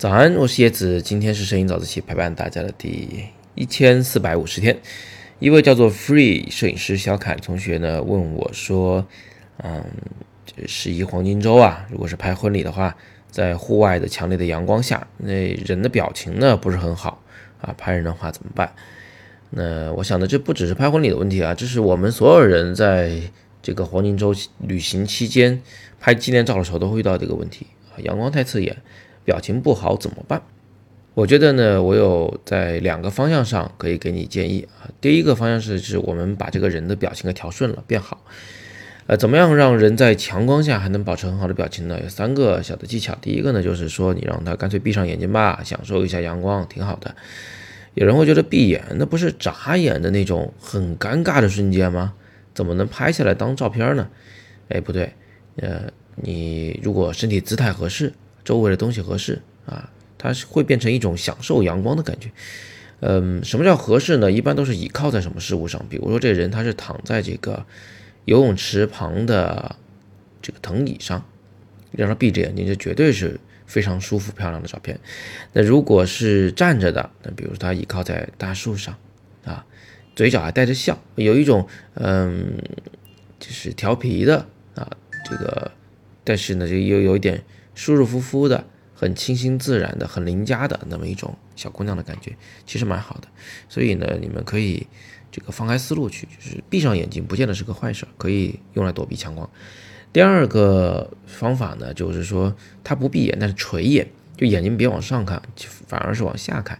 早安，我是叶子，今天是摄影早自习陪伴大家的第一千四百五十天。一位叫做 Free 摄影师小凯同学呢问我说：“嗯，这十一黄金周啊，如果是拍婚礼的话，在户外的强烈的阳光下，那人的表情呢不是很好啊，拍人的话怎么办？”那我想呢，这不只是拍婚礼的问题啊，这是我们所有人在这个黄金周旅行期间拍纪念照的时候都会遇到这个问题啊，阳光太刺眼。表情不好怎么办？我觉得呢，我有在两个方向上可以给你建议啊。第一个方向是，是我们把这个人的表情给调顺了，变好。呃，怎么样让人在强光下还能保持很好的表情呢？有三个小的技巧。第一个呢，就是说你让他干脆闭上眼睛吧，享受一下阳光，挺好的。有人会觉得闭眼那不是眨眼的那种很尴尬的瞬间吗？怎么能拍下来当照片呢？哎，不对，呃，你如果身体姿态合适。周围的东西合适啊，它是会变成一种享受阳光的感觉。嗯，什么叫合适呢？一般都是倚靠在什么事物上？比如说这人他是躺在这个游泳池旁的这个藤椅上，让他闭着眼睛，就绝对是非常舒服漂亮的照片。那如果是站着的，那比如说他倚靠在大树上啊，嘴角还带着笑，有一种嗯，就是调皮的啊，这个，但是呢，就又有一点。舒舒服服的，很清新自然的，很邻家的那么一种小姑娘的感觉，其实蛮好的。所以呢，你们可以这个放开思路去，就是闭上眼睛，不见得是个坏事，可以用来躲避强光。第二个方法呢，就是说他不闭眼，但是垂眼，就眼睛别往上看，反而是往下看。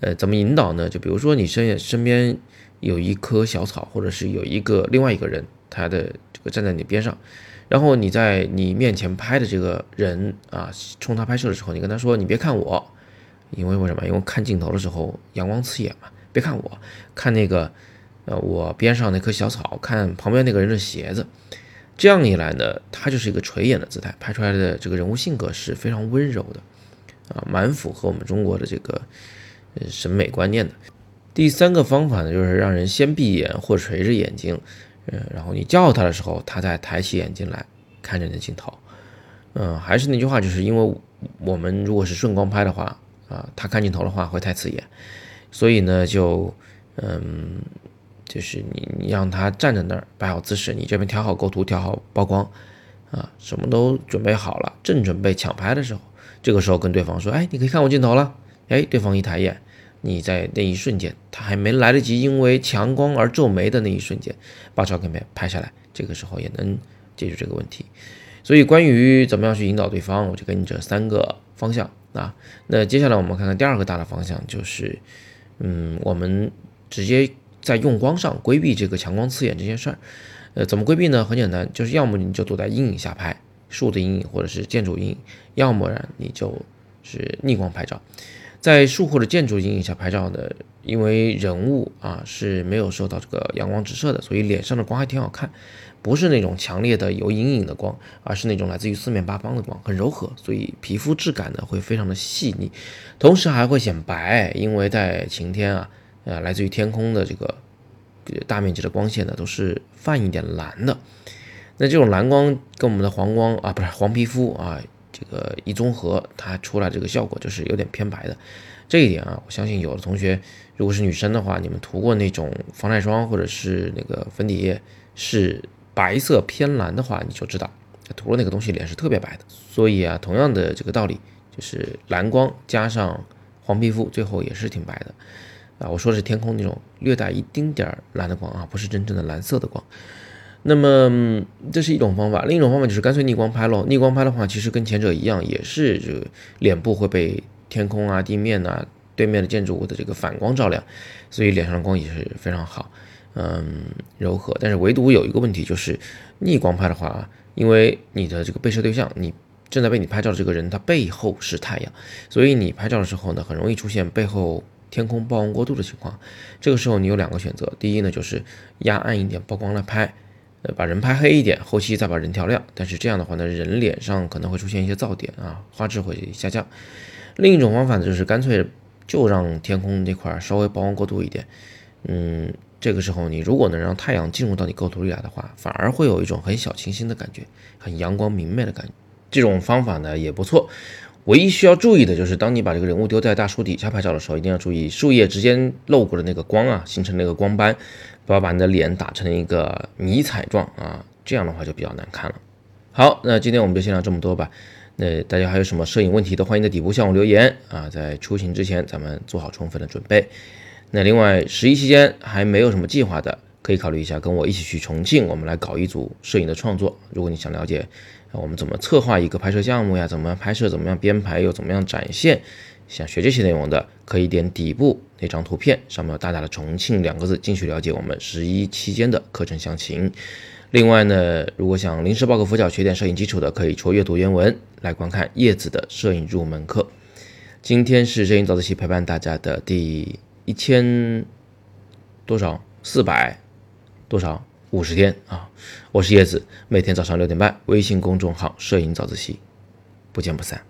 呃，怎么引导呢？就比如说你身身边有一棵小草，或者是有一个另外一个人，他的这个站在你边上。然后你在你面前拍的这个人啊，冲他拍摄的时候，你跟他说：“你别看我，因为为什么？因为看镜头的时候阳光刺眼嘛。别看我，看那个，呃，我边上那棵小草，看旁边那个人的鞋子。这样一来呢，他就是一个垂眼的姿态，拍出来的这个人物性格是非常温柔的，啊，蛮符合我们中国的这个呃审美观念的。第三个方法呢，就是让人先闭眼或垂着眼睛。嗯，然后你叫他的时候，他再抬起眼睛来看着你的镜头。嗯，还是那句话，就是因为我们如果是顺光拍的话，啊，他看镜头的话会太刺眼，所以呢，就嗯，就是你你让他站在那儿摆好姿势，你这边调好构图，调好曝光，啊，什么都准备好了，正准备抢拍的时候，这个时候跟对方说，哎，你可以看我镜头了。哎，对方一抬眼。你在那一瞬间，他还没来得及因为强光而皱眉的那一瞬间，把照片拍下来，这个时候也能解决这个问题。所以，关于怎么样去引导对方，我就给你这三个方向啊。那接下来我们看看第二个大的方向，就是嗯，我们直接在用光上规避这个强光刺眼这件事儿。呃，怎么规避呢？很简单，就是要么你就躲在阴影下拍，树的阴影或者是建筑阴影；要么然你就是逆光拍照。在树或者建筑阴影下拍照的，因为人物啊是没有受到这个阳光直射的，所以脸上的光还挺好看，不是那种强烈的有阴影的光，而是那种来自于四面八方的光，很柔和，所以皮肤质感呢会非常的细腻，同时还会显白，因为在晴天啊，呃，来自于天空的这个大面积的光线呢都是泛一点蓝的，那这种蓝光跟我们的黄光啊，不是黄皮肤啊。这个一综合，它出来这个效果就是有点偏白的。这一点啊，我相信有的同学，如果是女生的话，你们涂过那种防晒霜或者是那个粉底液是白色偏蓝的话，你就知道涂了那个东西脸是特别白的。所以啊，同样的这个道理，就是蓝光加上黄皮肤，最后也是挺白的啊。我说是天空那种略带一丁点儿蓝的光啊，不是真正的蓝色的光。那么这是一种方法，另一种方法就是干脆逆光拍喽。逆光拍的话，其实跟前者一样，也是这个脸部会被天空啊、地面啊、对面的建筑物的这个反光照亮，所以脸上的光也是非常好，嗯，柔和。但是唯独有一个问题，就是逆光拍的话，因为你的这个被摄对象，你正在被你拍照的这个人，他背后是太阳，所以你拍照的时候呢，很容易出现背后天空曝光过度的情况。这个时候你有两个选择，第一呢就是压暗一点曝光来拍。呃，把人拍黑一点，后期再把人调亮。但是这样的话呢，人脸上可能会出现一些噪点啊，画质会下降。另一种方法呢，就是干脆就让天空那块稍微曝光过度一点。嗯，这个时候你如果能让太阳进入到你构图里来的话，反而会有一种很小清新的感觉，很阳光明媚的感觉。这种方法呢也不错。唯一需要注意的就是，当你把这个人物丢在大树底下拍照的时候，一定要注意树叶之间漏过的那个光啊，形成那个光斑，不要把你的脸打成一个迷彩状啊，这样的话就比较难看了。好，那今天我们就先聊这么多吧。那大家还有什么摄影问题的，欢迎在底部向我留言啊。在出行之前，咱们做好充分的准备。那另外，十一期间还没有什么计划的，可以考虑一下跟我一起去重庆，我们来搞一组摄影的创作。如果你想了解。我们怎么策划一个拍摄项目呀？怎么样拍摄？怎么样编排？又怎么样展现？想学这些内容的，可以点底部那张图片，上面有大大的“重庆”两个字，进去了解我们十一期间的课程详情。另外呢，如果想临时抱个佛脚，学点摄影基础的，可以戳阅读原文来观看叶子的摄影入门课。今天是摄影早自习陪伴大家的第一千多少？四百多少？五十天啊！我是叶子，每天早上六点半，微信公众号“摄影早自习”，不见不散。